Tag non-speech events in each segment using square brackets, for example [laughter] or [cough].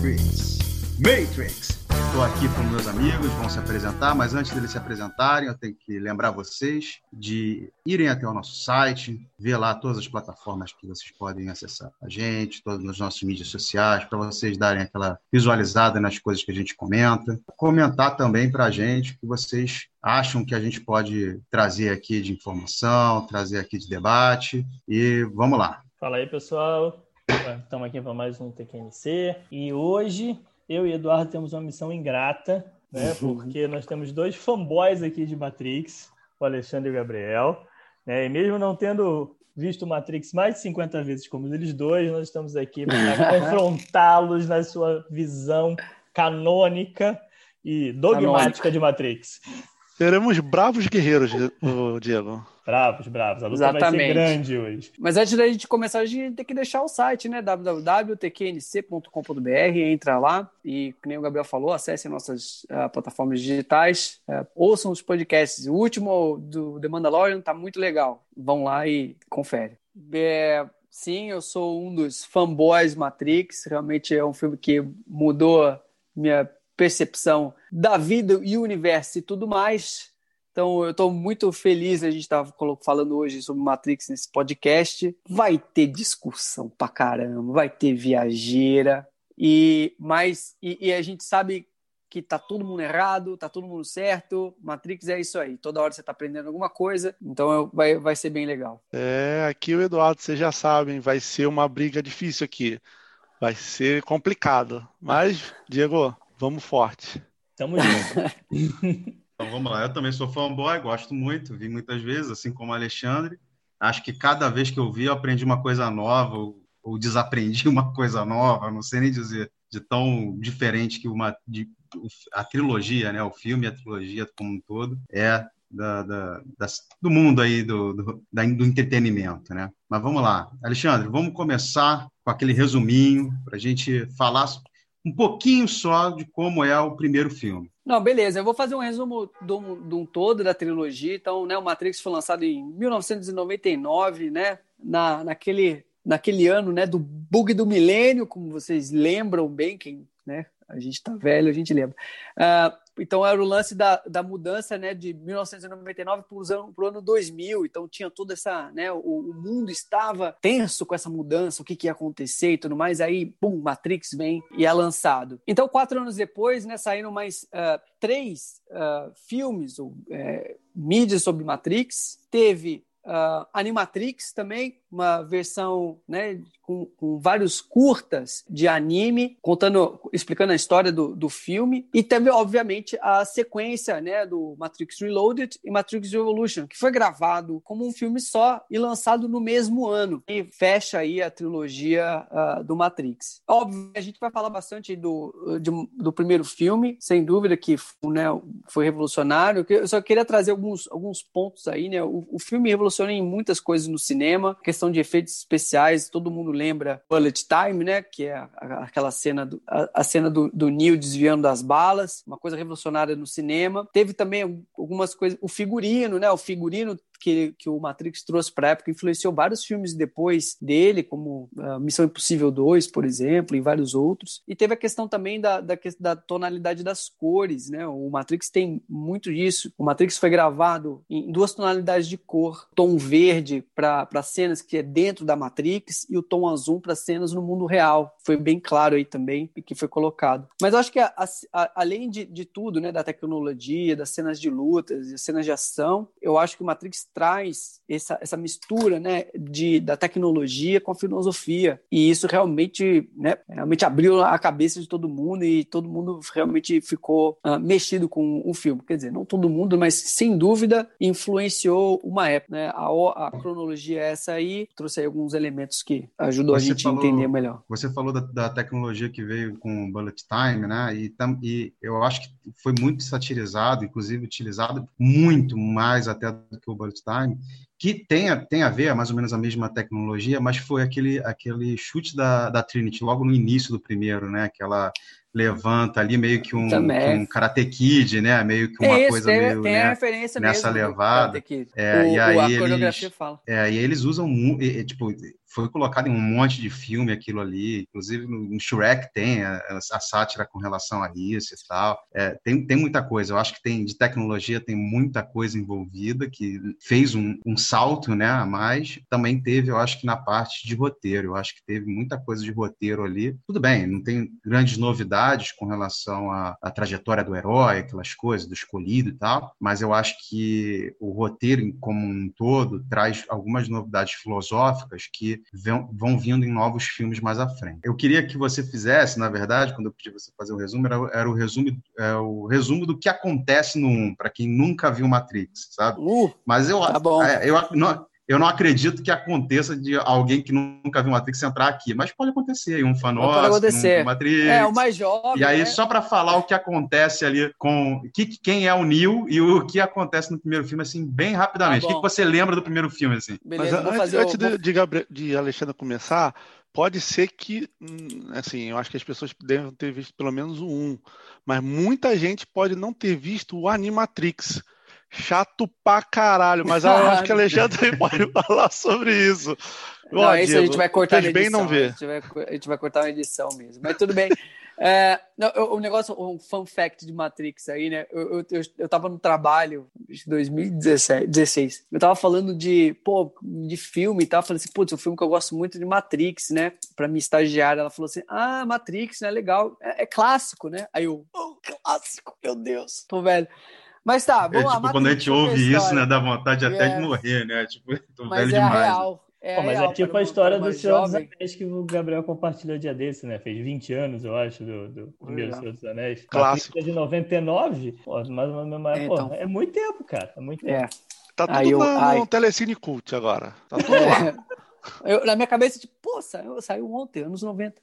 Matrix. Matrix! Estou aqui com meus amigos, vão se apresentar, mas antes deles se apresentarem, eu tenho que lembrar vocês de irem até o nosso site, ver lá todas as plataformas que vocês podem acessar a gente, todas as nossas mídias sociais, para vocês darem aquela visualizada nas coisas que a gente comenta. Comentar também para a gente o que vocês acham que a gente pode trazer aqui de informação, trazer aqui de debate. E vamos lá. Fala aí, pessoal. Estamos aqui para mais um TQNC e hoje eu e Eduardo temos uma missão ingrata, né? [laughs] Porque nós temos dois fanboys aqui de Matrix, o Alexandre e o Gabriel. Né? E mesmo não tendo visto Matrix mais de 50 vezes como eles dois, nós estamos aqui para [laughs] confrontá-los na sua visão canônica e dogmática canônica. de Matrix. Seremos bravos guerreiros, Diego. Bravos, bravos. A luta Exatamente. vai ser grande hoje. Mas antes da gente começar, a gente tem que deixar o site, né? www.tknc.com.br. Entra lá e, como o Gabriel falou, acesse nossas uh, plataformas digitais. Uh, ouçam os podcasts. O último do The Mandalorian tá muito legal. Vão lá e confere. É, sim, eu sou um dos fanboys Matrix. Realmente é um filme que mudou minha percepção da vida e o universo e tudo mais. Então, eu estou muito feliz. A gente estava falando hoje sobre Matrix nesse podcast. Vai ter discussão pra caramba, vai ter viajeira. E, mas, e, e a gente sabe que tá todo mundo errado, tá todo mundo certo. Matrix é isso aí. Toda hora você tá aprendendo alguma coisa, então vai, vai ser bem legal. É, aqui o Eduardo, vocês já sabem, vai ser uma briga difícil aqui. Vai ser complicado. Mas, Diego, Vamos forte. Tamo junto. [laughs] então vamos lá. Eu também sou fanboy, gosto muito, vi muitas vezes, assim como o Alexandre. Acho que cada vez que eu vi, eu aprendi uma coisa nova, ou, ou desaprendi [laughs] uma coisa nova, não sei nem dizer, de tão diferente que uma. De, a trilogia, né? O filme, a trilogia como um todo, é da, da, do mundo aí do, do, da, do entretenimento, né? Mas vamos lá, Alexandre, vamos começar com aquele resuminho para a gente falar um pouquinho só de como é o primeiro filme. Não, beleza. Eu vou fazer um resumo de um, todo da trilogia. Então, né, o Matrix foi lançado em 1999, né? Na, naquele, naquele ano, né? Do bug do milênio, como vocês lembram bem, quem, né? A gente tá velho, a gente lembra. Uh, então era o lance da, da mudança né, de 1999 para o ano 2000. Então tinha toda essa. Né, o, o, mundo estava tenso com essa mudança, o que, que ia acontecer e tudo mais. Aí, pum, Matrix vem e é lançado. Então, quatro anos depois, né, saíram mais uh, três uh, filmes ou uh, mídias sobre Matrix. Teve uh, Animatrix também, uma versão né, com, com, vários curtas de anime, contando, explicando a história do, do filme, e teve, obviamente, a sequência né, do Matrix Reloaded e Matrix Revolution, que foi gravado como um filme só e lançado no mesmo ano, e fecha aí a trilogia uh, do Matrix. Óbvio, a gente vai falar bastante do, de, do primeiro filme, sem dúvida que né, foi revolucionário, eu só queria trazer alguns, alguns pontos aí, né, o, o filme revolucionou em muitas coisas no cinema, questão de efeitos especiais, todo mundo lembra Bullet Time, né? Que é aquela cena, do, a, a cena do, do Neo desviando das balas, uma coisa revolucionária no cinema. Teve também algumas coisas, o figurino, né? O figurino que, que o Matrix trouxe para a época influenciou vários filmes depois dele, como uh, Missão Impossível 2, por exemplo, e vários outros. E teve a questão também da, da, da, tonalidade das cores, né? O Matrix tem muito disso. O Matrix foi gravado em duas tonalidades de cor: tom verde para cenas que é dentro da Matrix e o tom azul para cenas no mundo real. Foi bem claro aí também e que foi colocado. Mas eu acho que a, a, além de, de tudo, né, da tecnologia, das cenas de lutas, das cenas de ação, eu acho que o Matrix traz essa, essa mistura né, de, da tecnologia com a filosofia. E isso realmente, né, realmente abriu a cabeça de todo mundo e todo mundo realmente ficou uh, mexido com o filme. Quer dizer, não todo mundo, mas sem dúvida influenciou uma época. Né? A, a cronologia é essa aí, trouxe aí alguns elementos que ajudou você a gente falou, a entender melhor. Você falou da, da, tecnologia que veio com Bullet Time, né? E, tam, e eu acho que foi muito satirizado, inclusive utilizado muito mais até do que o Bullet Time, que tem, tem a ver, mais ou menos a mesma tecnologia, mas foi aquele, aquele chute da, da Trinity logo no início do primeiro, né? Aquela levanta ali meio que um, que um Karate Kid, né? Meio que uma é coisa tem, meio tem né? nessa mesmo levada. É, o, e aí a eles, fala. É, e eles usam tipo foi colocado em um monte de filme aquilo ali, inclusive no Shrek tem a, a sátira com relação a isso e tal. É, tem, tem muita coisa, eu acho que tem de tecnologia tem muita coisa envolvida que fez um, um salto né, a mais. Também teve, eu acho que na parte de roteiro, eu acho que teve muita coisa de roteiro ali. Tudo bem, não tem grandes novidades com relação à, à trajetória do herói, aquelas coisas, do escolhido e tal, mas eu acho que o roteiro como um todo traz algumas novidades filosóficas que vão vindo em novos filmes mais à frente. Eu queria que você fizesse, na verdade, quando eu pedi você fazer o resumo, era, era o, resumo, é, o resumo do que acontece no 1, para quem nunca viu Matrix, sabe? Uh, Mas eu, tá bom. É, eu, não, eu não acredito que aconteça de alguém que nunca viu Matrix entrar aqui, mas pode acontecer, um fã nosso, acontecer. Um Matrix. É, o mais jovem. E aí, né? só para falar o que acontece ali com que, quem é o Neo e o que acontece no primeiro filme, assim, bem rapidamente. Tá o que, que, você lembra do primeiro filme, assim? Beleza, mas, antes, antes de, de, Gabriel, de Alexandre começar, pode ser que, hum, assim, eu acho que as pessoas devem ter visto pelo menos o um, mas muita gente pode não ter visto o Animatrix chato pra caralho, mas eu acho que a Alexandre pode [laughs] falar sobre isso. Não, Ó, isso Diego, a gente vai cortar na edição. Bem não ver. A, gente vai, a gente vai cortar uma edição mesmo. Mas tudo bem. [laughs] É, não, o negócio, um fun fact de Matrix aí, né? Eu, eu, eu, eu tava no trabalho em 2016. Eu tava falando de, pô, de filme e tal. Falei assim, putz, um filme que eu gosto muito de Matrix, né? Pra minha estagiária. Ela falou assim: ah, Matrix, né? Legal. É, é clássico, né? Aí eu, oh, clássico, meu Deus. Tô velho. Mas tá, vamos é, lá. Tipo, quando a gente ouve isso, né, dá vontade até de morrer, né? Tipo, [laughs] tô mas velho é demais. Real. É Pô, mas é tipo a história do Senhor dos Anéis que o Gabriel compartilhou dia desse, né? Fez 20 anos, eu acho, do, do primeiro Senhor dos Anéis. Clássico. de 99, pô, mais uma é, então. é muito tempo, cara. É muito tempo. É. Tá tudo aí eu, no, aí... Telecine Cult agora. Tá tudo lá. [laughs] eu, na minha cabeça, tipo, pô, saiu, saiu ontem, anos 90.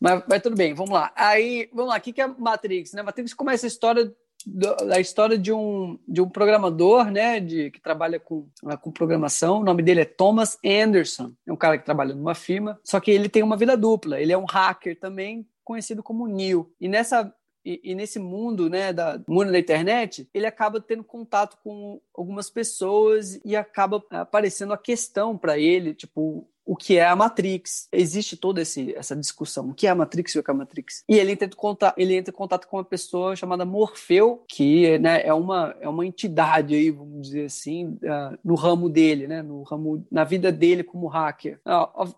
Mas, mas tudo bem, vamos lá. Aí, vamos lá, o que, que é Matrix? Né? Matrix começa a história da história de um, de um programador, né, de, que trabalha com, com programação. O nome dele é Thomas Anderson. É um cara que trabalha numa firma, só que ele tem uma vida dupla. Ele é um hacker também, conhecido como Neil. E nessa e, e, nesse mundo, né, da mundo da internet, ele acaba tendo contato com algumas pessoas e acaba aparecendo a questão para ele, tipo, o que é a Matrix. Existe toda esse, essa discussão. O que é a Matrix e o que é a Matrix? E ele entra, em contato, ele entra em contato com uma pessoa chamada Morfeu, que né, é, uma, é uma entidade aí, vamos dizer assim, uh, no ramo dele, né, no ramo, na vida dele como hacker.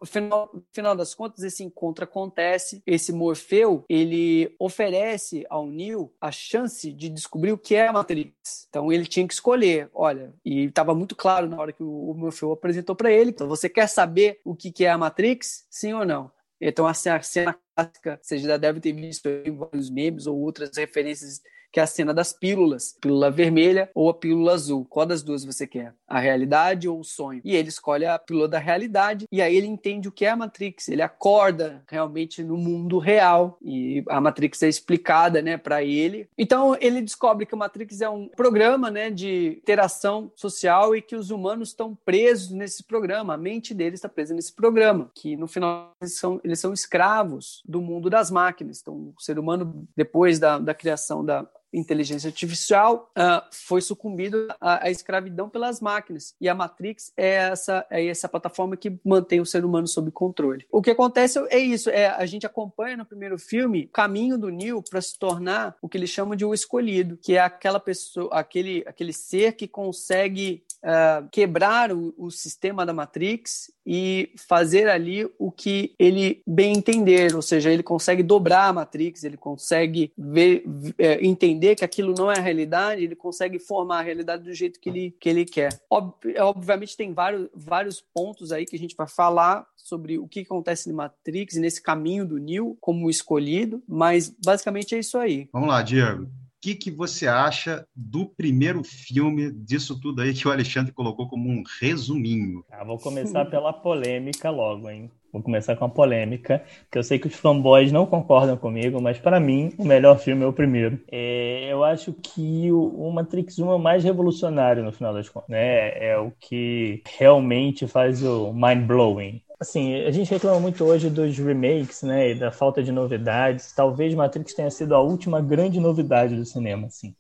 Final, ao final das contas, esse encontro acontece. Esse Morfeu, ele oferece ao Neo a chance de descobrir o que é a Matrix. Então ele tinha que escolher. Olha, e estava muito claro na hora que o, o Morfeu apresentou para ele. Então você quer saber o que, que é a Matrix? Sim ou não? Então, assim, a cena clássica, você já deve ter visto vários memes ou outras referências que é a cena das pílulas, pílula vermelha ou a pílula azul. Qual das duas você quer? A realidade ou o sonho? E ele escolhe a pílula da realidade e aí ele entende o que é a Matrix. Ele acorda realmente no mundo real e a Matrix é explicada, né, para ele. Então ele descobre que a Matrix é um programa, né, de interação social e que os humanos estão presos nesse programa. A mente deles está presa nesse programa, que no final eles são, eles são escravos do mundo das máquinas. Então o ser humano depois da, da criação da inteligência artificial uh, foi sucumbido à, à, escravidão pelas máquinas. E a Matrix é essa, é essa plataforma que mantém o ser humano sob controle. O que acontece é isso: é, a gente acompanha no primeiro filme o caminho do Neo para se tornar o que eles chamam de o escolhido, que é aquela pessoa, aquele, aquele ser que consegue uh, quebrar o, o, sistema da Matrix e fazer ali o que ele bem entender, ou seja, ele consegue dobrar a Matrix, ele consegue ver, é, entender que aquilo não é a realidade, ele consegue formar a realidade do jeito que ele, que ele quer. Ob obviamente tem vários, vários pontos aí que a gente vai falar sobre o que acontece na Matrix e nesse caminho do Neo como escolhido, mas basicamente é isso aí. Vamos lá, Diego que, que você acha do primeiro filme, disso tudo aí que o Alexandre colocou como um resuminho? Ah, vou começar pela polêmica logo, hein? Vou começar com a polêmica, que eu sei que os fanboys não concordam comigo, mas para mim o melhor filme é o primeiro. É, eu acho que o, o, Matrix 1 é mais revolucionário no final das contas, né? É o que realmente faz o mind blowing. Assim, a gente reclama muito hoje dos remakes, né, e da falta de novidades. Talvez Matrix tenha sido a última grande novidade do cinema, assim.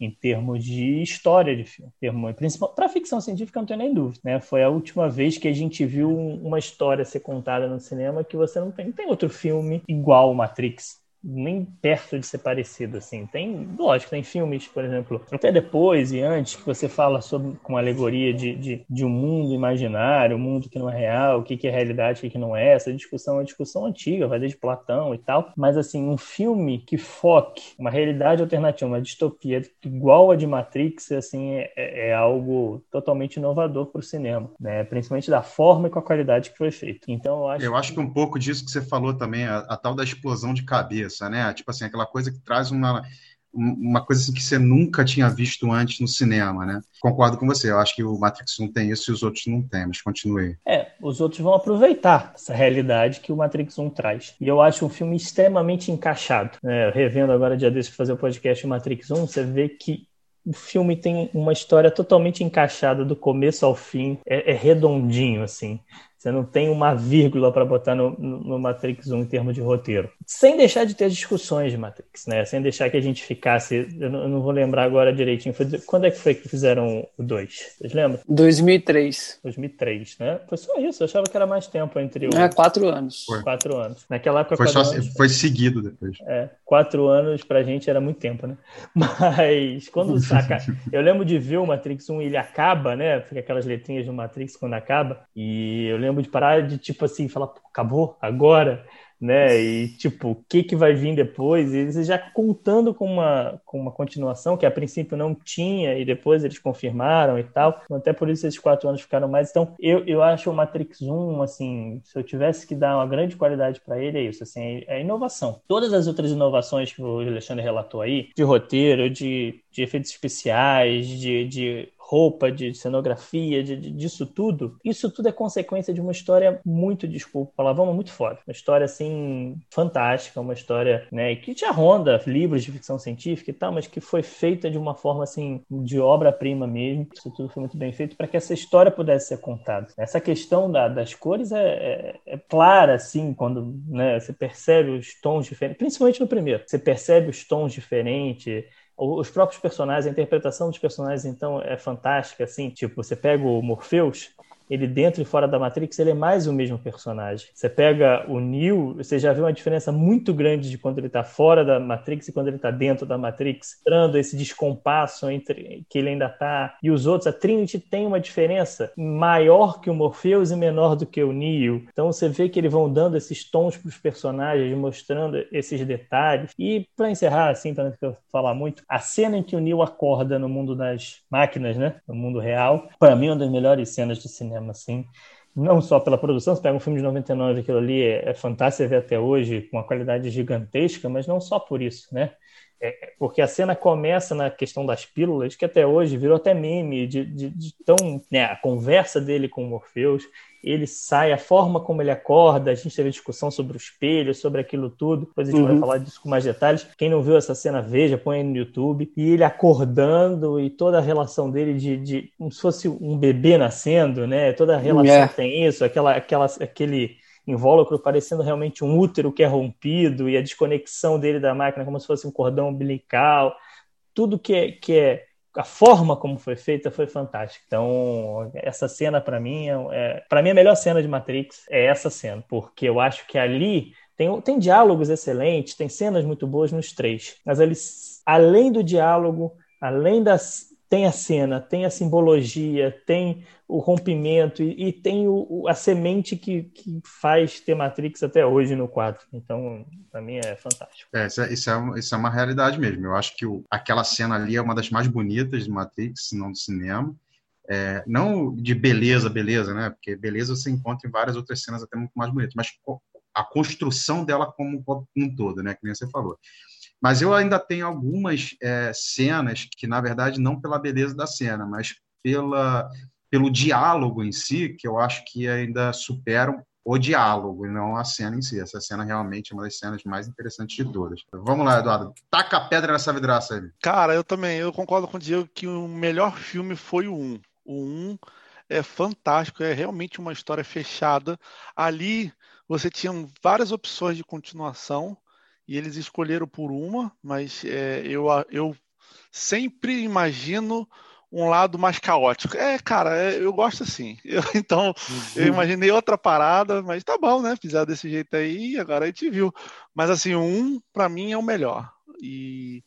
em termos de história de filme. Termo, principal para ficção científica não tem nem dúvida, né? Foi a última vez que a gente viu uma história ser contada no cinema que você não tem, não tem outro filme igual Matrix nem perto de ser parecido, assim. Tem, lógico, tem filmes, por exemplo, até depois e antes, que você fala sobre com alegoria de, de, de, um mundo imaginário, um mundo que não é real, o que, que é realidade, o que, que não é. Essa discussão é uma discussão antiga, vai desde Platão e tal. Mas, assim, um filme que foque uma realidade alternativa, uma distopia igual a de Matrix, assim, é, é, é algo totalmente inovador para o cinema, né? Principalmente da forma e com a qualidade que foi feito. Então, eu acho... Eu acho que um pouco disso que você falou também, a, a tal da explosão de cabeça, cabeça, né? Tipo assim, aquela coisa que traz uma, uma coisa assim que você nunca tinha visto antes no cinema, né? Concordo com você, eu acho que o Matrix 1 tem isso e os outros não têm, mas continue. É, os outros vão aproveitar essa realidade que o Matrix 1 traz. E eu acho um filme extremamente encaixado. Né? Revendo agora, dia desse, fazer o podcast Matrix 1, você vê que o filme tem uma história totalmente encaixada do começo ao fim, é, é redondinho, assim. Você não tem uma vírgula para botar no, no, Matrix 1 em termos de roteiro. Sem deixar de ter discussões de Matrix, né? Sem deixar que a gente ficasse. Eu não, eu não vou lembrar agora direitinho. Foi, quando é que foi que fizeram o 2? Vocês lembram? 2003. 2003, né? Foi só isso. Eu achava que era mais tempo entre o. É, quatro anos. Foi. Quatro anos. Naquela época. Foi, só, anos, foi seguido depois. É, quatro anos pra gente era muito tempo, né? [laughs] Mas quando [laughs] saca. eu lembro de ver o Matrix 1 e ele acaba, né? Fica aquelas letrinhas do Matrix quando acaba. E eu lembro lembro de parar de, tipo assim, falar, acabou, agora né? E tipo, o que que vai vir depois? E já contando com uma, com uma continuação que a princípio não tinha e depois eles confirmaram e tal. Então, até por isso esses quatro anos ficaram mais. Então, eu, eu acho o Matrix 1, assim, se eu tivesse que dar uma grande qualidade para ele, é isso, assim, é inovação. Todas as outras inovações que o Alexandre relatou aí, de roteiro, de, de efeitos especiais, de, de roupa, de cenografia, de, de, disso tudo, isso tudo é consequência de uma história muito, desculpa, palavrão, muito foda. Uma história, assim, fantástica, uma história, né, que já ronda livros de ficção científica e tal, mas que foi feita de uma forma, assim, de obra-prima mesmo. Isso tudo foi muito bem feito para que essa história pudesse ser contada. Essa questão da, das cores é, é, é, clara, assim, quando né, você percebe os tons diferentes, principalmente no primeiro. Você percebe os tons diferentes, os próprios personagens, a interpretação dos personagens, então, é fantástica, assim, tipo, você pega o Morpheus, ele dentro e fora da Matrix, ele é mais o mesmo personagem. Você pega o Neo, você já vê uma diferença muito grande de quando ele está fora da Matrix e quando ele está dentro da Matrix, mostrando esse descompasso entre que ele ainda está e os outros. A Trinity tem uma diferença maior que o Morpheus e menor do que o Neo. Então você vê que eles vão dando esses tons para os personagens, mostrando esses detalhes. E para encerrar, assim, para não falar muito, a cena em que o Neo acorda no mundo das máquinas, né, no mundo real, para mim é uma das melhores cenas do cinema cinema, assim. Não só pela produção, você pega um filme de 99, aquilo ali é, é fantástico ver até hoje, com uma qualidade gigantesca, mas não só por isso, né? É, porque a cena começa na questão das pílulas, que até hoje virou até meme, de, de, de tão. Né, a conversa dele com o Morpheus, ele sai, a forma como ele acorda, a gente teve discussão sobre o espelho, sobre aquilo tudo, depois a gente uhum. vai falar disso com mais detalhes. Quem não viu essa cena, veja, põe aí no YouTube. E ele acordando e toda a relação dele de, de como se fosse um bebê nascendo, né? Toda a relação é. tem isso, aquela, aquela, aquele invólucro parecendo realmente um útero que é rompido e a desconexão dele da máquina como se fosse um cordão umbilical. Tudo que é, que é a forma como foi feita foi fantástica. Então, essa cena para mim é, é para mim a melhor cena de Matrix é essa cena, porque eu acho que ali tem, tem diálogos excelentes, tem cenas muito boas nos três, mas eles além do diálogo, além das tem a cena, tem a simbologia, tem o rompimento e, e tem o, a semente que, que faz ter Matrix até hoje no quadro. Então, para mim é fantástico. É, isso, é, isso, é, isso é uma realidade mesmo. Eu acho que o, aquela cena ali é uma das mais bonitas de Matrix, se não do cinema. É, não de beleza, beleza, né? Porque beleza você encontra em várias outras cenas até muito mais bonitas, mas a construção dela como um todo, né? Que nem você falou. Mas eu ainda tenho algumas é, cenas que, na verdade, não pela beleza da cena, mas pela, pelo diálogo em si, que eu acho que ainda superam o diálogo não a cena em si. Essa cena realmente é uma das cenas mais interessantes de todas. Vamos lá, Eduardo. Taca a pedra nessa vidraça aí. Cara, eu também. Eu concordo com o Diego que o melhor filme foi o 1. O 1 é fantástico, é realmente uma história fechada. Ali você tinha várias opções de continuação e eles escolheram por uma, mas é, eu, eu sempre imagino um lado mais caótico. É, cara, é, eu gosto assim. [laughs] Eu, então, eu uhum. imaginei outra parada, mas tá bom, né? Fizeram desse jeito aí, agora a gente viu. Mas assim, um, para mim, é o melhor. E,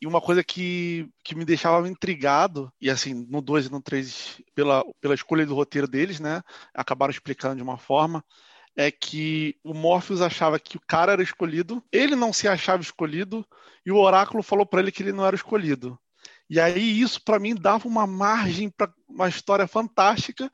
e uma coisa que, que me deixava intrigado, e assim, no 2 e no 3, pela, pela escolha do roteiro deles, né? Acabaram explicando de uma forma é que o Morpheus achava que o cara era escolhido, ele não se achava escolhido e o oráculo falou para ele que ele não era escolhido. E aí isso para mim dava uma margem para uma história fantástica.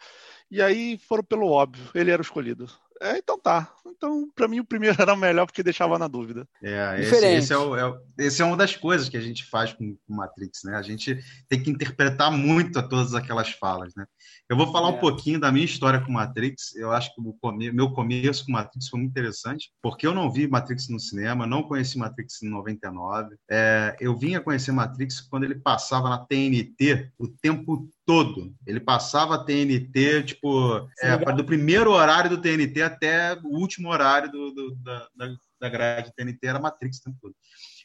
E aí foram pelo óbvio, ele era o escolhido. É, então tá. Então, para mim, o primeiro [laughs] era o melhor porque deixava na dúvida. É, esse, esse, é, o, é, esse é uma das coisas que a gente faz com, com Matrix, né? A gente tem que interpretar muito a todas aquelas falas, né? Eu vou falar é. um pouquinho da minha história com Matrix. Eu acho que o come... meu começo com Matrix foi muito interessante, porque eu não vi Matrix no cinema, não conheci Matrix em 99. É, eu vinha conhecer Matrix quando ele passava na TNT o tempo todo. Ele passava TNT, tipo, é, do primeiro horário do TNT até o último horário do, do, da, da grade TNT, era Matrix o tempo todo.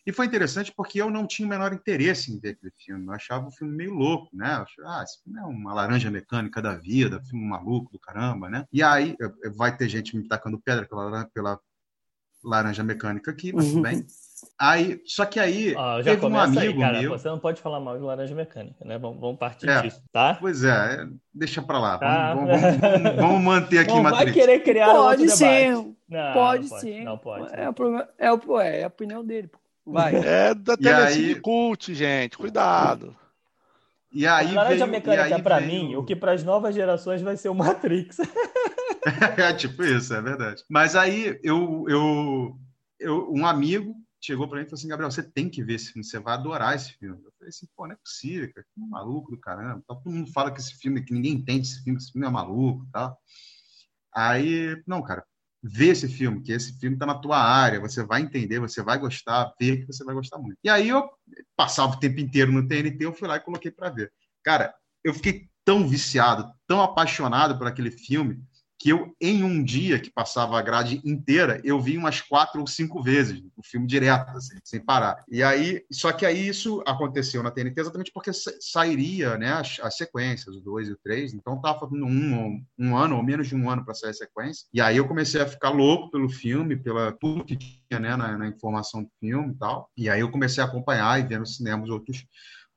E foi interessante porque eu não tinha o menor interesse em ver aquele filme. Eu achava o filme meio louco, né? Eu achava, ah, esse filme é uma laranja mecânica da vida, filme maluco do caramba, né? E aí vai ter gente me tacando pedra pela, pela laranja mecânica aqui, mas tudo bem. Aí, só que aí ah, teve um amigo aí, cara, meu. Você não pode falar mal de laranja mecânica, né? Vamos, vamos partir é, disso, tá? Pois é, deixa para lá. Tá. Vamos, vamos, vamos, vamos, manter aqui, não Matrix. Vai querer criar pode ser. Não, pode, não pode sim. Não pode. É, é, é, é a opinião dele. Pô. Vai. [laughs] É da Telecine aí... Cult, gente. Cuidado. E aí a laranja veio, mecânica para veio... mim, o que para as novas gerações vai ser o Matrix. [laughs] é tipo isso, é verdade. Mas aí eu, eu, eu um amigo chegou para mim e falou assim, Gabriel, você tem que ver esse filme, você vai adorar esse filme. Eu falei assim, pô, não é possível, cara, que maluco do caramba. Todo mundo fala que esse filme, que ninguém entende esse filme, esse filme é maluco, tá? Aí, não, cara, vê esse filme, que esse filme está na tua área, você vai entender, você vai gostar, ver que você vai gostar muito. E aí eu passava o tempo inteiro no TNT, eu fui lá e coloquei para ver. Cara, eu fiquei tão viciado, tão apaixonado por aquele filme, que eu, em um dia que passava a grade inteira, eu vi umas quatro ou cinco vezes o filme direto, assim, sem parar. E aí, só que aí isso aconteceu na TNT exatamente porque sairia né, as, as sequências, o 2 e o 3, então estava faltando um, um ano ou menos de um ano para sair a sequência. E aí eu comecei a ficar louco pelo filme, pela tudo que tinha né, na, na informação do filme e tal. E aí eu comecei a acompanhar e ver no cinema os outros,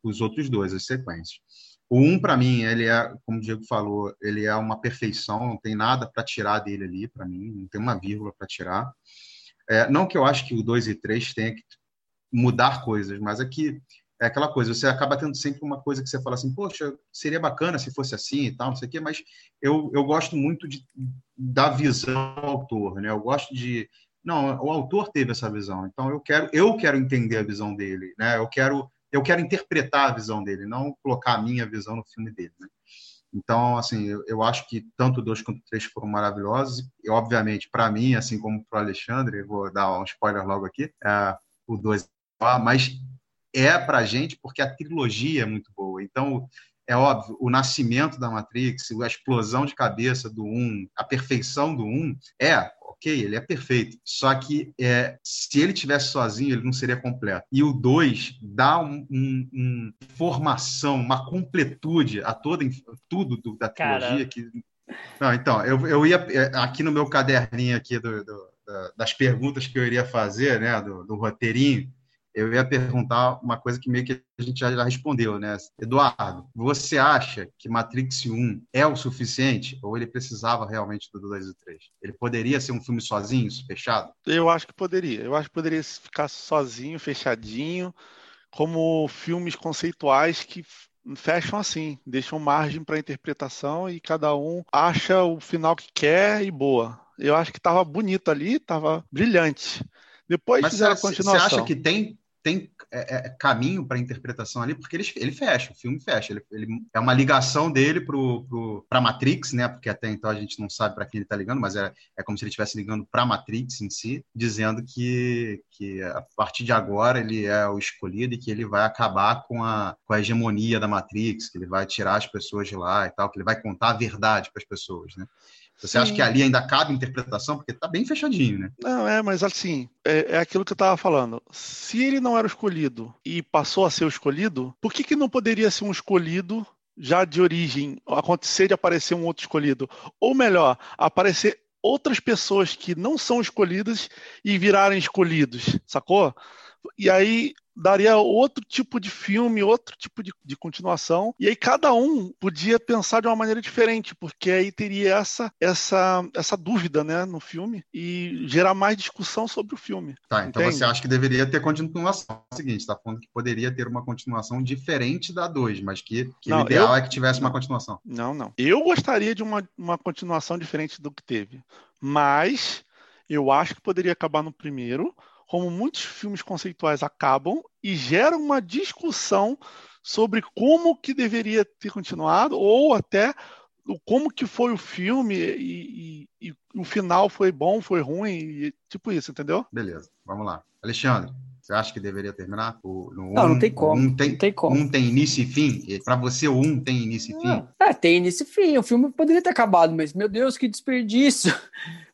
os outros dois, as sequências. O um, para mim, ele é, como o Diego falou, ele é uma perfeição, não tem nada para tirar dele ali, para mim, não tem uma vírgula para tirar. É, não que eu acho que o 2 e 3 tenha que mudar coisas, mas é que é aquela coisa, você acaba tendo sempre uma coisa que você fala assim, poxa, seria bacana se fosse assim e tal, não sei o quê, mas eu, eu gosto muito de, da visão do autor, né? Eu gosto de. Não, o autor teve essa visão, então eu quero, eu quero entender a visão dele, né? Eu quero eu quero interpretar a visão dele, não colocar a minha visão no filme dele. Né? Então, assim, eu, eu, acho que tanto dois quanto três foram maravilhosos. E, obviamente, para mim, assim como para o Alexandre, vou dar um spoiler logo aqui, é, o dois, mas é para gente porque a trilogia é muito boa. Então, é óbvio, o nascimento da Matrix, a explosão de cabeça do um, a perfeição do um, é ok, ele é perfeito. Só que é, se ele tivesse sozinho, ele não seria completo. E o 2 dá um, um, um, formação, uma completude a toda tudo do, da trilogia que não, então, eu, eu ia é, aqui no meu caderninho aqui do, do, das perguntas que eu iria fazer, né, do, do roteirinho, eu ia perguntar uma coisa que meio que a gente já respondeu, né? Eduardo, você acha que Matrix 1 é o suficiente ou ele precisava realmente do 2 e 3? Ele poderia ser um filme sozinho, fechado? Eu acho que poderia. Eu acho que poderia ficar sozinho, fechadinho, como filmes conceituais que fecham assim, deixam margem para interpretação e cada um acha o final que quer e boa. Eu acho que estava bonito ali, estava brilhante. Depois Mas fizeram a continuação. Você acha que tem tem é, é, caminho para interpretação ali, porque ele, ele fecha, o filme fecha. Ele, ele é uma ligação dele para Matrix, né? Porque até então a gente não sabe para quem ele está ligando, mas é, é como se ele estivesse ligando para Matrix em si, dizendo que, que a partir de agora ele é o escolhido e que ele vai acabar com a, com a hegemonia da Matrix, que ele vai tirar as pessoas de lá e tal, que ele vai contar a verdade para as pessoas, né? Você acha que ali ainda cabe interpretação? Porque tá bem fechadinho, né? Não, é, mas assim, é, é aquilo que eu tava falando. Se ele não era o escolhido e passou a ser o escolhido, por que, que não poderia ser um escolhido já de origem, acontecer de aparecer um outro escolhido? Ou melhor, aparecer outras pessoas que não são escolhidas e virarem escolhidos, sacou? E aí daria outro tipo de filme, outro tipo de, de, continuação. E aí cada um podia pensar de uma maneira diferente, porque aí teria essa essa essa dúvida, né, no filme e gerar mais discussão sobre o filme. Tá, então Entende? você acha que deveria ter continuação? É o seguinte, está falando que poderia ter uma continuação diferente da 2, mas que, que não, o ideal eu... é que tivesse uma continuação. Não, não. Eu gostaria de uma, uma continuação diferente do que teve, mas eu acho que poderia acabar no primeiro como muitos filmes conceituais acabam e geram uma discussão sobre como que deveria ter continuado ou até como que foi o filme e, e, e o final foi bom, foi ruim, e, tipo isso, entendeu? Beleza, vamos lá. Alexandre, você acha que deveria terminar? O, no não, um, não tem como. Um tem, não tem como. Um tem início e fim? Para você, o um tem início e fim? É, tem início e fim. O filme poderia ter acabado, mas, meu Deus, que desperdício.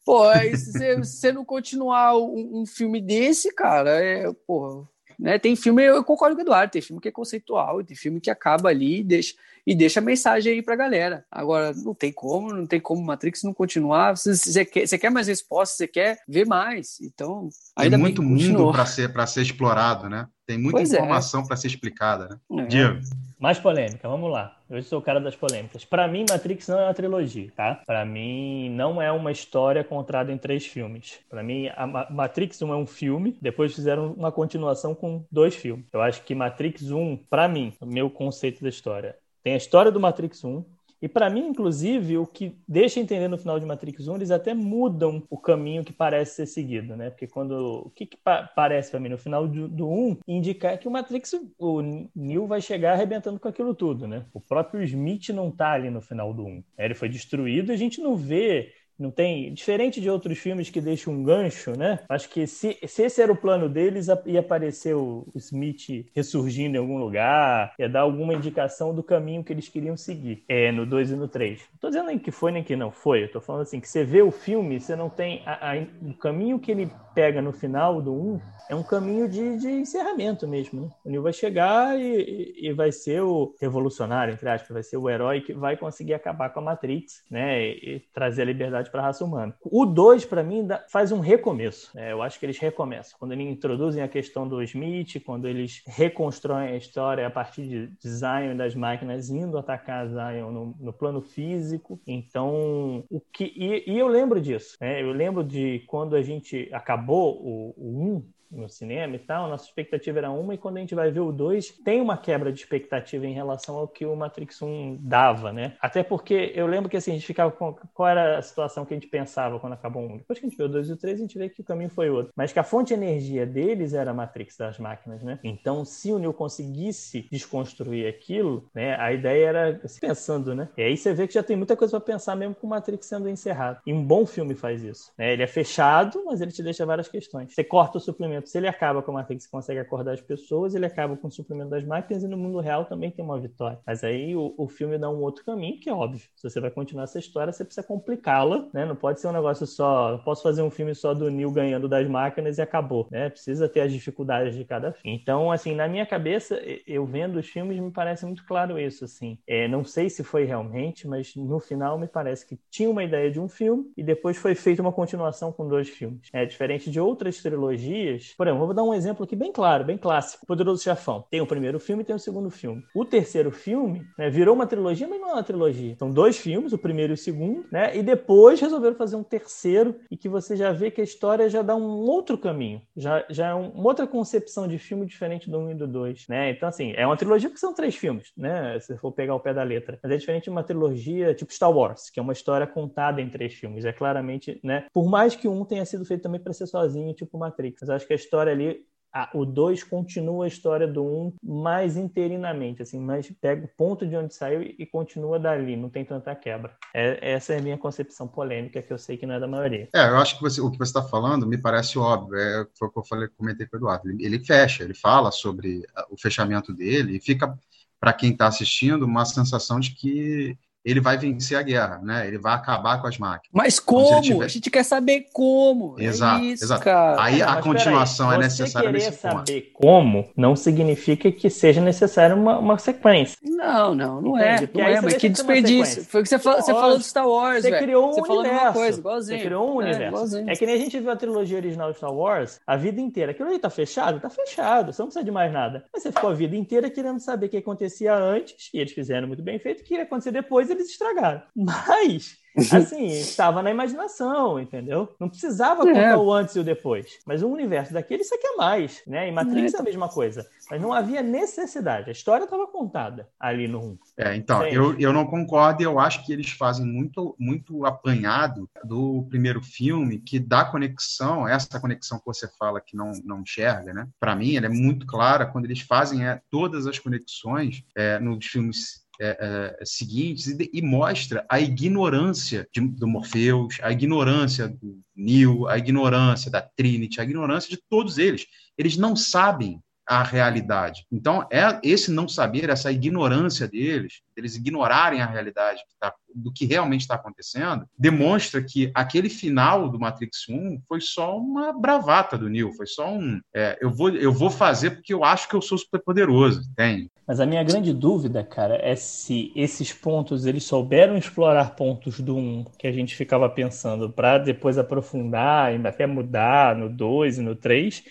Pô, se você não continuar um, um, filme desse, cara, é, porra, né? Tem filme, eu concordo com o Eduardo, tem filme que é conceitual, tem filme que acaba ali e deixa, e deixa a mensagem aí pra galera. Agora, não tem como, não tem como Matrix não continuar. Você, você, quer, você quer mais respostas, você quer ver mais. Então, ainda tem muito mundo para ser, ser explorado, né? Tem muita pois é. informação é. para ser explicada, né? É. Diego. Mais polêmica, vamos lá. Eu sou o cara das polêmicas. Para mim, Matrix não é uma trilogia, tá? Para mim, não é uma história contada em três filmes. Para mim, a Matrix 1 é um filme, depois fizeram uma continuação com dois filmes. Eu acho que Matrix 1, para mim, o meu conceito da história, tem a história do Matrix 1, e para mim, inclusive, o que deixa entender no final de Matrix 1, eles até mudam o caminho que parece ser seguido, né? Porque quando. O que, que pa parece para mim no final do, do 1 indicar que o Matrix, o Neo vai chegar arrebentando com aquilo tudo, né? O próprio Smith não tá ali no final do 1. Ele foi destruído e a gente não vê não tem. Diferente de outros filmes que deixam um gancho, né? Acho que se, se esse era o plano deles, ia aparecer o, Smith ressurgindo em algum lugar, ia dar alguma indicação do caminho que eles queriam seguir. É, no 2 e no 3. Não tô dizendo nem que foi nem que não foi. Eu tô falando assim, que você vê o filme, você não tem. A, a, o caminho que ele pega no final do 1 é um caminho de, de encerramento mesmo. Né? O Neo vai chegar e, e, vai ser o revolucionário, entre aspas, vai ser o herói que vai conseguir acabar com a Matrix, né? E, e trazer a liberdade para a raça humana. O 2, para mim, faz um recomeço. Né? Eu acho que eles recomeçam. Quando eles introduzem a questão do Smith, quando eles reconstroem a história a partir de, de Zion das máquinas indo atacar Zion no, no plano físico. Então, o que. E, e eu lembro disso. Né? Eu lembro de quando a gente acabou o 1, um, no cinema e tal, nossa expectativa era uma, e quando a gente vai ver o 2, tem uma quebra de expectativa em relação ao que o Matrix 1 dava, né? Até porque eu lembro que assim, a gente ficava com qual era a situação que a gente pensava quando acabou um. Depois que a gente vê o 2 e o 3, a gente vê que o caminho foi outro. Mas que a fonte de energia deles era a Matrix das máquinas, né? Então, se o Neo conseguisse desconstruir aquilo, né? A ideia era assim, pensando, né? E aí você vê que já tem muita coisa para pensar mesmo com o Matrix sendo encerrado. E um bom filme faz isso. Né? Ele é fechado, mas ele te deixa várias questões. Você corta o suplemento se ele acaba com a Matrix e consegue acordar as pessoas, ele acaba com o suprimento das máquinas e no mundo real também tem uma vitória. Mas aí o, o filme dá um outro caminho, que é óbvio. Se você vai continuar essa história, você precisa complicá-la, né? Não pode ser um negócio só. Não posso fazer um filme só do Neil ganhando das máquinas e acabou, né? Precisa ter as dificuldades de cada filme. Então, assim, na minha cabeça, eu vendo os filmes, me parece muito claro isso, assim. É, não sei se foi realmente, mas no final me parece que tinha uma ideia de um filme e depois foi feita uma continuação com dois filmes. É diferente de outras trilogias, por exemplo, vou dar um exemplo aqui bem claro, bem clássico. Poderoso Chefão. Tem o primeiro filme e tem o segundo filme. O terceiro filme né, virou uma trilogia, mas não é uma trilogia. São dois filmes, o primeiro e o segundo, né? E depois resolveram fazer um terceiro e que você já vê que a história já dá um outro caminho. Já, já é uma outra concepção de filme diferente do um e do dois, né? Então, assim, é uma trilogia porque são três filmes, né? Se for pegar o pé da letra. Mas é diferente de uma trilogia tipo Star Wars, que é uma história contada em três filmes. É claramente, né? Por mais que um tenha sido feito também para ser sozinho, tipo Matrix. Mas acho que a história ali a, o 2 continua a história do 1 um mais interinamente, assim, mas pega o ponto de onde saiu e, e continua dali, não tem tanta quebra. É, essa é a minha concepção polêmica, que eu sei que não é da maioria. É, eu acho que você, o que você está falando me parece óbvio, é, foi o que eu falei, comentei com o Eduardo. Ele, ele fecha, ele fala sobre o fechamento dele e fica, para quem está assistindo, uma sensação de que ele vai vencer a guerra, né? Ele vai acabar com as máquinas. Mas como? Tiver... A gente quer saber como. É exato, é isso, exato. Cara. Aí a continuação é necessária nesse saber como não significa que seja necessário uma, uma sequência. Não, não, não é. Não é, mas que desperdício. Foi o que você, falou, você falou do Star Wars, Você véio. criou um você universo. Coisa, igualzinho. Você criou um é, universo. Igualzinho. É que nem a gente viu a trilogia original de Star Wars a vida inteira. Aquilo aí tá fechado? Tá fechado. Você não precisa de mais nada. Mas você ficou a vida inteira querendo saber o que acontecia antes, e eles fizeram muito bem feito, o que ia acontecer depois, eles estragaram. [laughs] Mas [laughs] assim, estava na imaginação, entendeu? Não precisava contar é. o antes e o depois. Mas o universo daquele você quer mais, né? Em Matrix é. é a mesma coisa. Mas não havia necessidade. A história estava contada ali no 1. É, então, eu, eu não concordo e eu acho que eles fazem muito, muito apanhado do primeiro filme, que dá conexão, essa conexão que você fala que não, não enxerga, né? Para mim, ela é muito clara quando eles fazem é, todas as conexões é, nos filmes é, é, seguintes e, e, mostra a ignorância de, do Morpheus, a ignorância do Neo, a ignorância da Trinity, a ignorância de todos eles. Eles não sabem a realidade. Então, é esse não saber, essa ignorância deles, eles ignorarem a realidade que tá, do que realmente está acontecendo, demonstra que aquele final do Matrix 1 foi só uma bravata do Neo, foi só um. É, eu, vou, eu vou fazer porque eu acho que eu sou super poderoso, tem. Mas a minha grande dúvida, cara, é se esses pontos eles souberam explorar pontos do 1 que a gente ficava pensando para depois aprofundar e até mudar no 2 e no 3,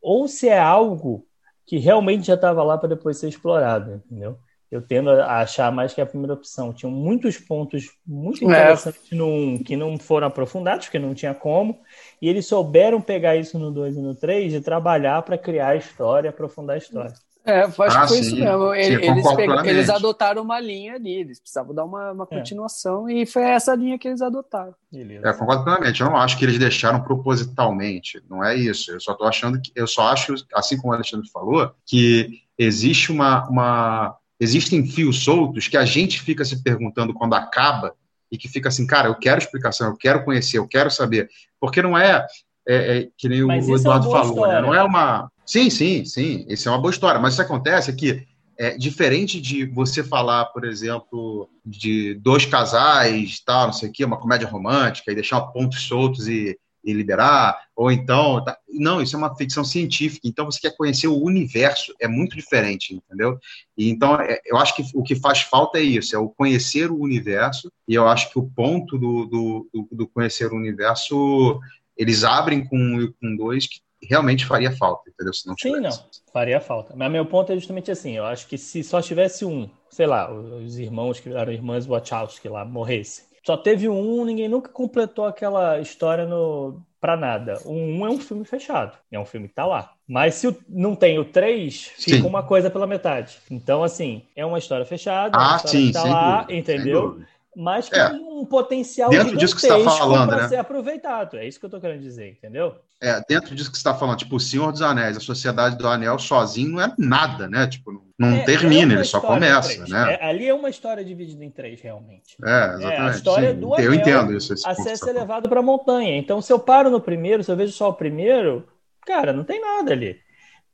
ou se é algo que realmente já estava lá para depois ser explorado, entendeu? Eu tendo a achar mais que a primeira opção. Tinham muitos pontos muito é. interessantes é. que não foram aprofundados, porque não tinha como, e eles souberam pegar isso no 2 e no 3 e trabalhar para criar a história, aprofundar a história. É, acho ah, que foi sim. isso mesmo. Eles, eles, adotaram uma linha ali, eles precisavam dar uma, uma é. continuação e foi essa linha que eles adotaram. Beleza. É, concordo plenamente. Eu não acho que eles deixaram propositalmente, não é isso. Eu só estou achando que, eu só acho, assim como o Alexandre falou, que existe uma, uma, existem fios soltos que a gente fica se perguntando quando acaba e que fica assim, cara, eu quero explicação, eu quero conhecer, eu quero saber, porque não é, é, é que nem o é Eduardo é falou, né? não é uma Sim, sim, sim. Isso é uma boa história. Mas isso acontece que é diferente de você falar, por exemplo, de dois casais, tal, não sei o quê, uma comédia romântica e deixar pontos soltos e, e liberar, ou então, tá, não, isso é uma ficção científica. Então você quer conhecer o universo, é muito diferente, entendeu? E então é, eu acho que o que faz falta é isso, é o conhecer o universo. E eu acho que o ponto do, do, do, do conhecer o universo eles abrem com com dois que realmente faria falta, entendeu? Se não tivesse. Sim, não, faria falta. Mas meu ponto é justamente assim, eu acho que se só tivesse um, sei lá, os irmãos que eram irmãs Wachowski lá, morressem. Só teve um, ninguém nunca completou aquela história no para nada. O um é um filme fechado, é um filme que tá lá. Mas se não tem o três, fica sim. uma coisa pela metade. Então, assim, é uma história fechada, ah, história sim, que tá lá, dúvida, entendeu? Mas que é. tem um potencial dentro disso que você está falando, para né? ser aproveitado. É isso que eu estou querendo dizer, entendeu? É, dentro disso que você está falando, tipo, o Senhor dos Anéis, a Sociedade do Anel sozinho não é nada, né? Tipo, não é, termina, é ele só começa, né? É, ali é uma história dividida em três, realmente. É, exatamente. É, a história Sim, do Anel eu entendo isso, acesso elevado para a montanha. Então, se eu paro no primeiro, se eu vejo só o primeiro, cara, não tem nada ali.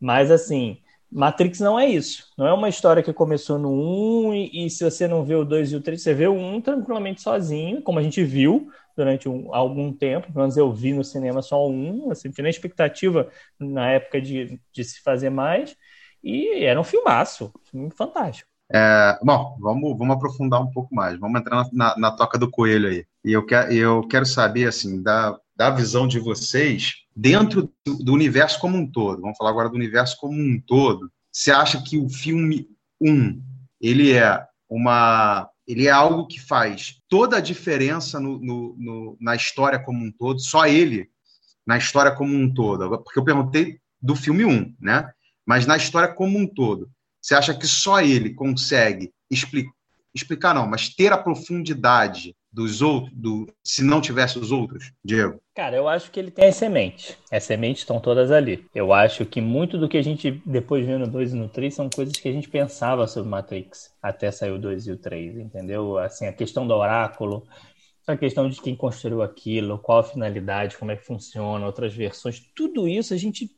Mas, assim, Matrix não é isso. Não é uma história que começou no 1 e, e se você não vê o 2 e o 3, você vê o 1 tranquilamente sozinho, como a gente viu durante um, algum tempo. Pelo menos eu vi no cinema só o 1, assim, tinha expectativa na época de, de se fazer mais. E era um filmaço, um filme fantástico. É, bom, vamos, vamos aprofundar um pouco mais. Vamos entrar na, na, na toca do coelho aí. E eu, eu quero saber, assim, da, da visão de vocês, dentro do universo como um todo, vamos falar agora do universo como um todo, você acha que o filme 1, ele é uma ele é algo que faz toda a diferença no, no, no, na história como um todo, só ele na história como um todo. Porque eu perguntei do filme 1, né? Mas na história como um todo, você acha que só ele consegue explicar não, mas ter a profundidade dos outros, do, se não tivesse os outros, Diego? Cara, eu acho que ele tem as sementes. As sementes estão todas ali. Eu acho que muito do que a gente depois vê no 2 e no 3 são coisas que a gente pensava sobre Matrix até sair o 2 e o 3, entendeu? Assim, a questão do oráculo, a questão de quem construiu aquilo, qual a finalidade, como é que funciona, outras versões, tudo isso a gente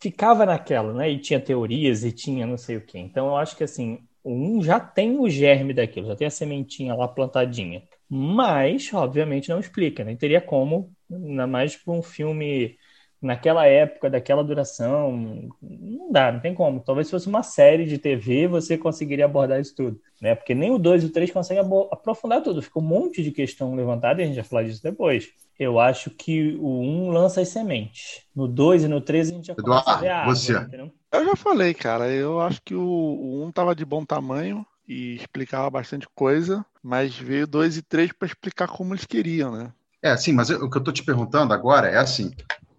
ficava naquela, né? E tinha teorias e tinha não sei o quê. Então eu acho que assim, O 1 já tem o germe daquilo, já tem a sementinha lá plantadinha. Mas, obviamente, não explica, nem teria como, ainda mais para um filme naquela época, daquela duração, não dá, não tem como. Talvez se fosse uma série de TV, você conseguiria abordar isso tudo, né? Porque nem o 2 e o 3 conseguem aprofundar tudo. Fica um monte de questão levantada e a gente vai falar disso depois. Eu acho que o 1 lança as sementes. No 2 e no 3 a gente já Eduardo, começa a ver a árvore, você. entendeu? Eu já falei, cara. Eu acho que o, o 1 tava de bom tamanho e explicava bastante coisa, mas veio 2 e 3 para explicar como eles queriam, né? É, sim, mas eu- o que eu estou te perguntando agora é assim: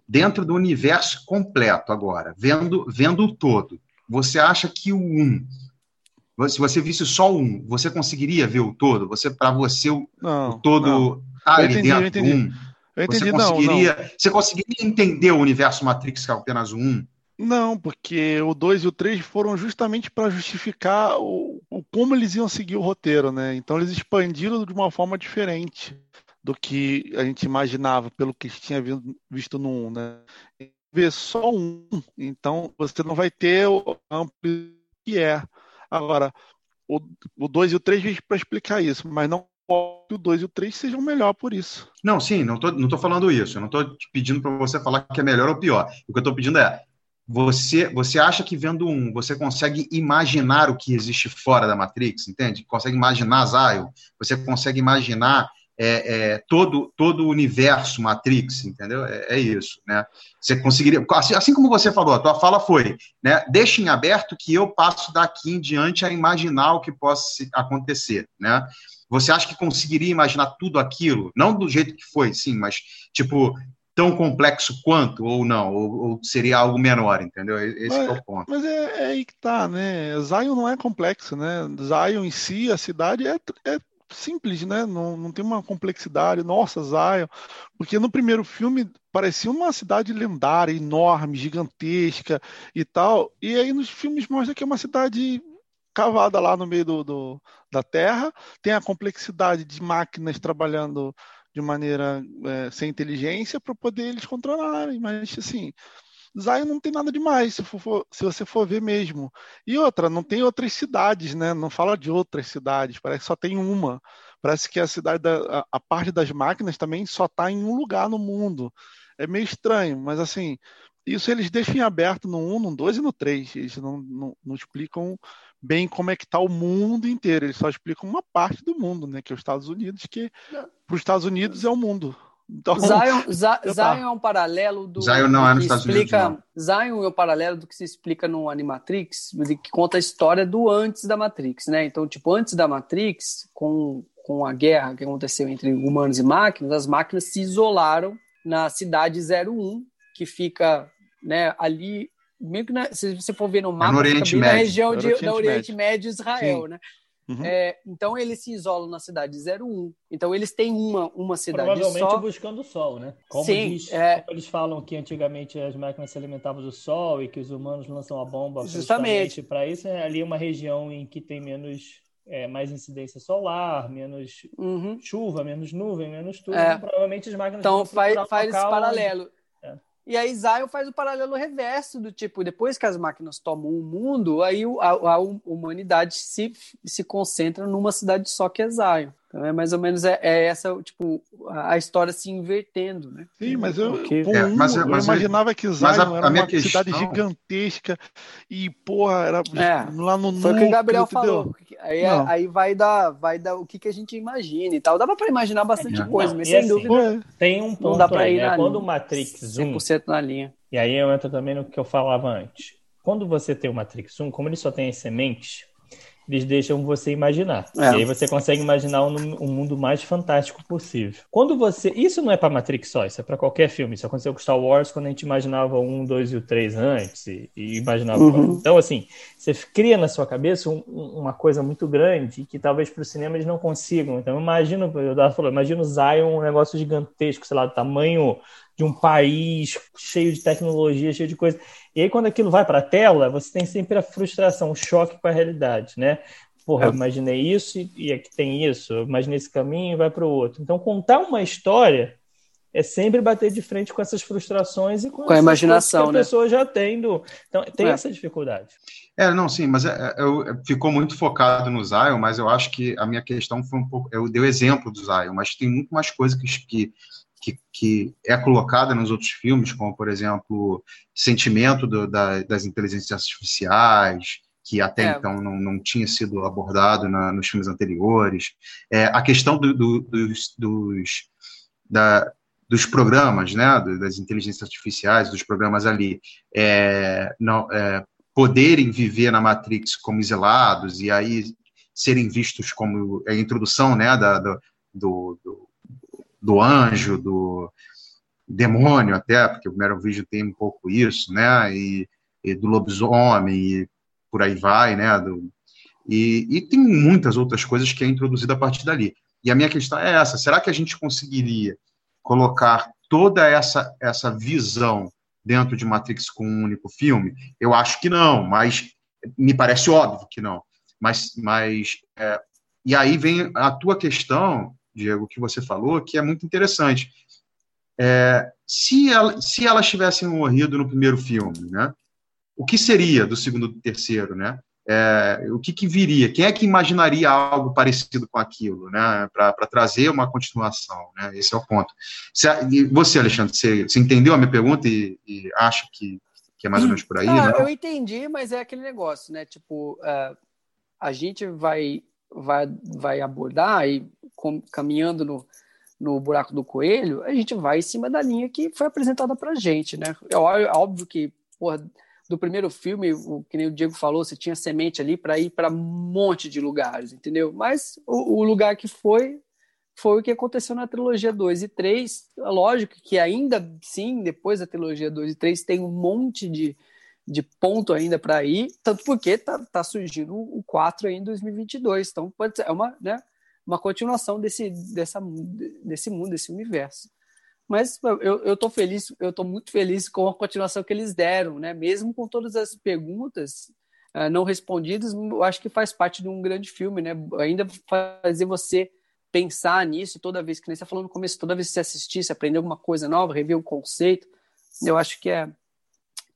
dentro do universo completo, agora, vendo, vendo o todo, você acha que o um, se você visse só o um, você conseguiria ver o todo? Você, para você, o, Não. o todo tá Eu ali entendi, dentro do entendi. um? Eu Você entendi, não, não. conseguiria, você conseguiria entender o universo Matrix que é apenas um? Não, porque o 2 e o 3 foram justamente para justificar o, o como eles iam seguir o roteiro, né? Então eles expandiram de uma forma diferente do que a gente imaginava, pelo que tinha vi- visto no 1, né? Ver só um, então você não vai ter o amplo que é. Agora, o, o 2 e o 3 veio para explicar isso, mas não que o 2 e o 3 sejam melhor por isso. Não, sim, não tô, não tô falando isso. Eu não tô pedindo para você falar que é melhor ou pior. O que eu tô pedindo é, você, você acha que vendo um, você consegue imaginar o que existe fora da Matrix, entende? Consegue imaginar Zion, você consegue imaginar é, é, todo, todo o universo Matrix, entendeu? É, é isso, né? Você conseguiria, assim, assim como você falou, a tua fala foi, né? Deixa em aberto que eu passo daqui em diante a imaginar o que possa acontecer, né? Você acha que conseguiria imaginar tudo aquilo? Não do jeito que foi, sim, mas tipo tão complexo quanto ou não, ou, ou seria algo menor, entendeu? Esse que é o ponto. Mas é, é aí que tá, né? Zion não é complexo, né? Zion em si, a cidade é, é simples, né? Não, não tem uma complexidade. Nossa, Zion. Porque no primeiro filme parecia uma cidade lendária, enorme, gigantesca e tal. E aí nos filmes mostra que é uma cidade cavada lá no meio do, do- da terra, tem a complexidade de máquinas trabalhando de maneira é, sem inteligência para poder eles controlarem. Mas assim, Zion não tem nada demais, se, for- se você for ver mesmo. E outra, não tem outras cidades, né? Não fala de outras cidades, parece que só tem uma. Parece que a cidade, da, a, a parte das máquinas também só está em um lugar no mundo. É meio estranho, mas assim, isso eles deixam em aberto no 1, no 2 e no 3. Eles não, não, não explicam bem como é que está o mundo inteiro, eles só explicam uma parte do mundo, né? Que é os Estados Unidos, que para os Estados Unidos é o mundo. Então, Zion, [laughs] já tá. Zion é um paralelo do. Zion não é que nos Estados Unidos, explica, Zion é um paralelo do que se explica no Animatrix, que conta a história do antes da Matrix, né? Então, tipo, antes da Matrix, com, com a guerra que aconteceu entre humanos e máquinas, as máquinas se isolaram na cidade 01, que fica né, ali. Meio que na- se você for ver no mapa, no fica Oriente bem na Médio. região de, Oriente da Oriente Médio e Israel, Sim. né? Uhum. É, então eles se isolam na cidade 01. Então eles têm uma, uma cidade Provavelmente só. buscando o sol, né? Como, Sim, diz- é. como eles falam que antigamente as máquinas se alimentavam do sol e que os humanos lançam a bomba Justamente. para isso, é ali uma região em que tem menos é, mais incidência solar, menos Uhum. chuva, menos nuvem, menos tudo. É. Então, provavelmente as máquinas Então faz, faz esse paralelo. É. E aí Zion faz o paralelo reverso do tipo, depois que as máquinas tomam o mundo, aí a, a humanidade se, se concentra numa cidade só que é Zion. Então é mais ou menos é, é essa, tipo, a, história se invertendo, né? Sim, mas eu, Porque- É, mas- eu mas- imaginava que Zion a- era uma cidade questão- gigantesca e, porra, era É, lá no Foi o que o Gabriel núcleo, falou. Aí, é- Não. aí vai dar, vai dar o que, que a gente imagina e tal. Dava para imaginar bastante É. coisa, Não, mas e sem assim, dúvida Tem um ponto dá pra aí, ir né? na Quando o linha. Matrix 1 100% na linha. E aí eu entro também no que eu falava antes. Quando você tem o Matrix 1, como ele só tem as sementes, eles deixam você imaginar. É. E aí você consegue imaginar um, um mundo mais fantástico possível. Quando você. Isso não é para Matrix só, isso é para qualquer filme. Isso aconteceu com Star Wars quando a gente imaginava o 1, 2 e o 3 antes. E, e imaginava. Uhum. Então, assim, você cria na sua cabeça um- um- uma coisa muito grande que talvez para o cinema eles não consigam. Então, imagina, Eduardo falou, imagina o Zion um negócio gigantesco, sei lá, do tamanho de um país cheio de tecnologia, cheio de coisa. E aí, quando aquilo vai para a tela, você tem sempre a frustração, o choque com a realidade, né? Porra, eu imaginei isso e, e aqui tem isso, eu imaginei esse caminho e vai para o outro. Então, contar uma história é sempre bater de frente com essas frustrações e com, Com a essas imaginação, coisas que né? as pessoas já têm. do- Então, tem É. essa dificuldade. É, não, sim, mas é, é, eu, ficou muito focado no Zion, mas eu acho que a minha questão foi um pouco. Eu dei o exemplo do Zion, mas tem muito mais coisa que, que, que, que é colocada nos outros filmes, como, por exemplo, sentimento do, da, das inteligências artificiais, que até é. então não, não tinha sido abordado na, nos filmes anteriores. É, a questão do, do, dos, dos, da, dos programas, né, das inteligências artificiais, dos programas ali, é, não, é, poderem viver na Matrix como exilados e aí serem vistos como a introdução né, da, do, do, do anjo, do demônio até, porque o primeiro vídeo tem um pouco isso, né, e, e do lobisomem, e por aí vai, né? Do, e, e, tem muitas outras coisas que é introduzida a partir dali. E a minha questão é essa: será que a gente conseguiria colocar toda essa, essa visão dentro de Matrix com um único filme? Eu acho que não, mas me parece óbvio que não. Mas, mas é, e aí vem a tua questão, Diego, que você falou, que é muito interessante. É, se, ela, se elas tivessem morrido no primeiro filme, né? o que seria do segundo do terceiro, né? É, o que, que, viria? Quem é que imaginaria algo parecido com aquilo, né? Para trazer uma continuação, né? Esse é o ponto. Você, você Alexandre, você, você, entendeu a minha pergunta e, e acha que, que, é mais ou menos por aí? Ah, né? Eu entendi, mas é aquele negócio, né? Tipo, uh, a gente vai, vai, vai abordar e com, caminhando no, no buraco do coelho, a gente vai em cima da linha que foi apresentada para gente, né? É óbvio que, porra, do primeiro filme, o que nem o Diego falou, você tinha semente ali para ir para um monte de lugares, entendeu? Mas o, o, lugar que foi foi o que aconteceu na trilogia 2 e 3. Lógico que ainda sim, depois da trilogia 2 e 3, tem um monte de, de ponto ainda para ir, tanto porque tá, tá surgindo o 4 aí em 2022. Então, pode ser, é uma, né, uma continuação desse, dessa, desse mundo, desse universo. Mas eu, eu tô feliz, eu tô muito feliz com a continuação que eles deram, né? Mesmo com todas as perguntas uh, não respondidas, eu acho que faz parte de um grande filme, né? Ainda fazer você pensar nisso toda vez que nem você falou no começo, toda vez que você assistir, você aprender alguma coisa nova, rever um conceito, eu acho que é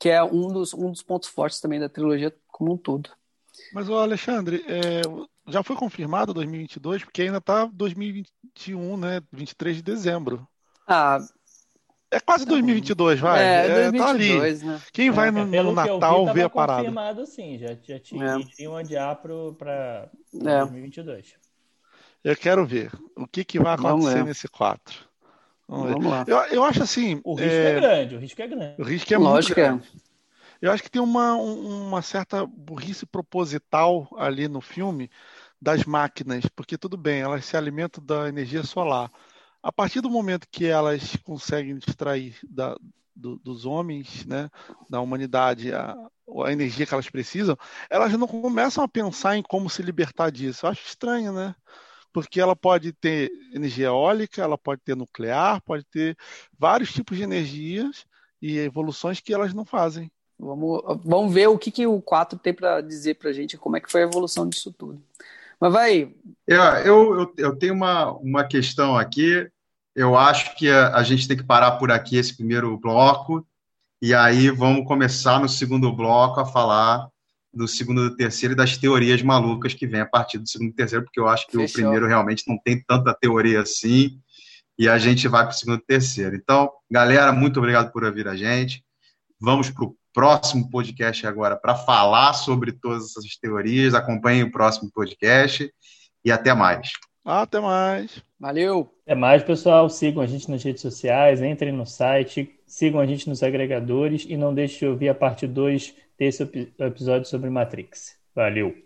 que é um dos, um dos pontos fortes também da trilogia como um todo. Mas o Alexandre, é, já foi confirmado 2022 porque ainda está 2021, né? 23 de dezembro. Ah, é quase 2022, tá vai. É, 2022, é, tá ali. Né? Quem vai no, é, no Natal vi, ver a parada? confirmado sim, já, já tinha, é. tinha um adiar para é. 2022. Eu quero ver o que, que vai acontecer nesse 4. Vamos, Vamos lá. Eu, eu acho assim. O risco é... é, grande, o risco é grande. O risco é Lógico muito grande. É. Eu acho que tem uma, uma certa burrice proposital ali no filme das máquinas, porque tudo bem, elas se alimentam da energia solar a partir do momento que elas conseguem extrair da, do, dos homens, né, da humanidade, a, a, energia que elas precisam, elas não começam a pensar em como se libertar disso. Eu acho estranho, né? Porque ela pode ter energia eólica, ela pode ter nuclear, pode ter vários tipos de energias e evoluções que elas não fazem. Vamos, vamos ver o que, que o 4 tem para dizer para a gente, como é que foi a evolução disso tudo. Mas vai. É, eu, eu, eu tenho uma, uma questão aqui. Eu acho que a, a gente tem que parar por aqui esse primeiro bloco. E aí vamos começar no segundo bloco a falar do segundo e terceiro e das teorias malucas que vem a partir do segundo e terceiro, porque eu acho que Fechou. o primeiro realmente não tem tanta teoria assim, e a gente vai para o segundo e terceiro. Então, galera, muito obrigado por ouvir a gente. Vamos para o próximo podcast agora para falar sobre todas essas teorias. Acompanhem o próximo podcast e até mais. Até mais. Valeu. Até mais, pessoal. Sigam a gente nas redes sociais, entrem no site, sigam a gente nos agregadores e não deixe de ouvir a parte 2 desse episódio sobre Matrix. Valeu.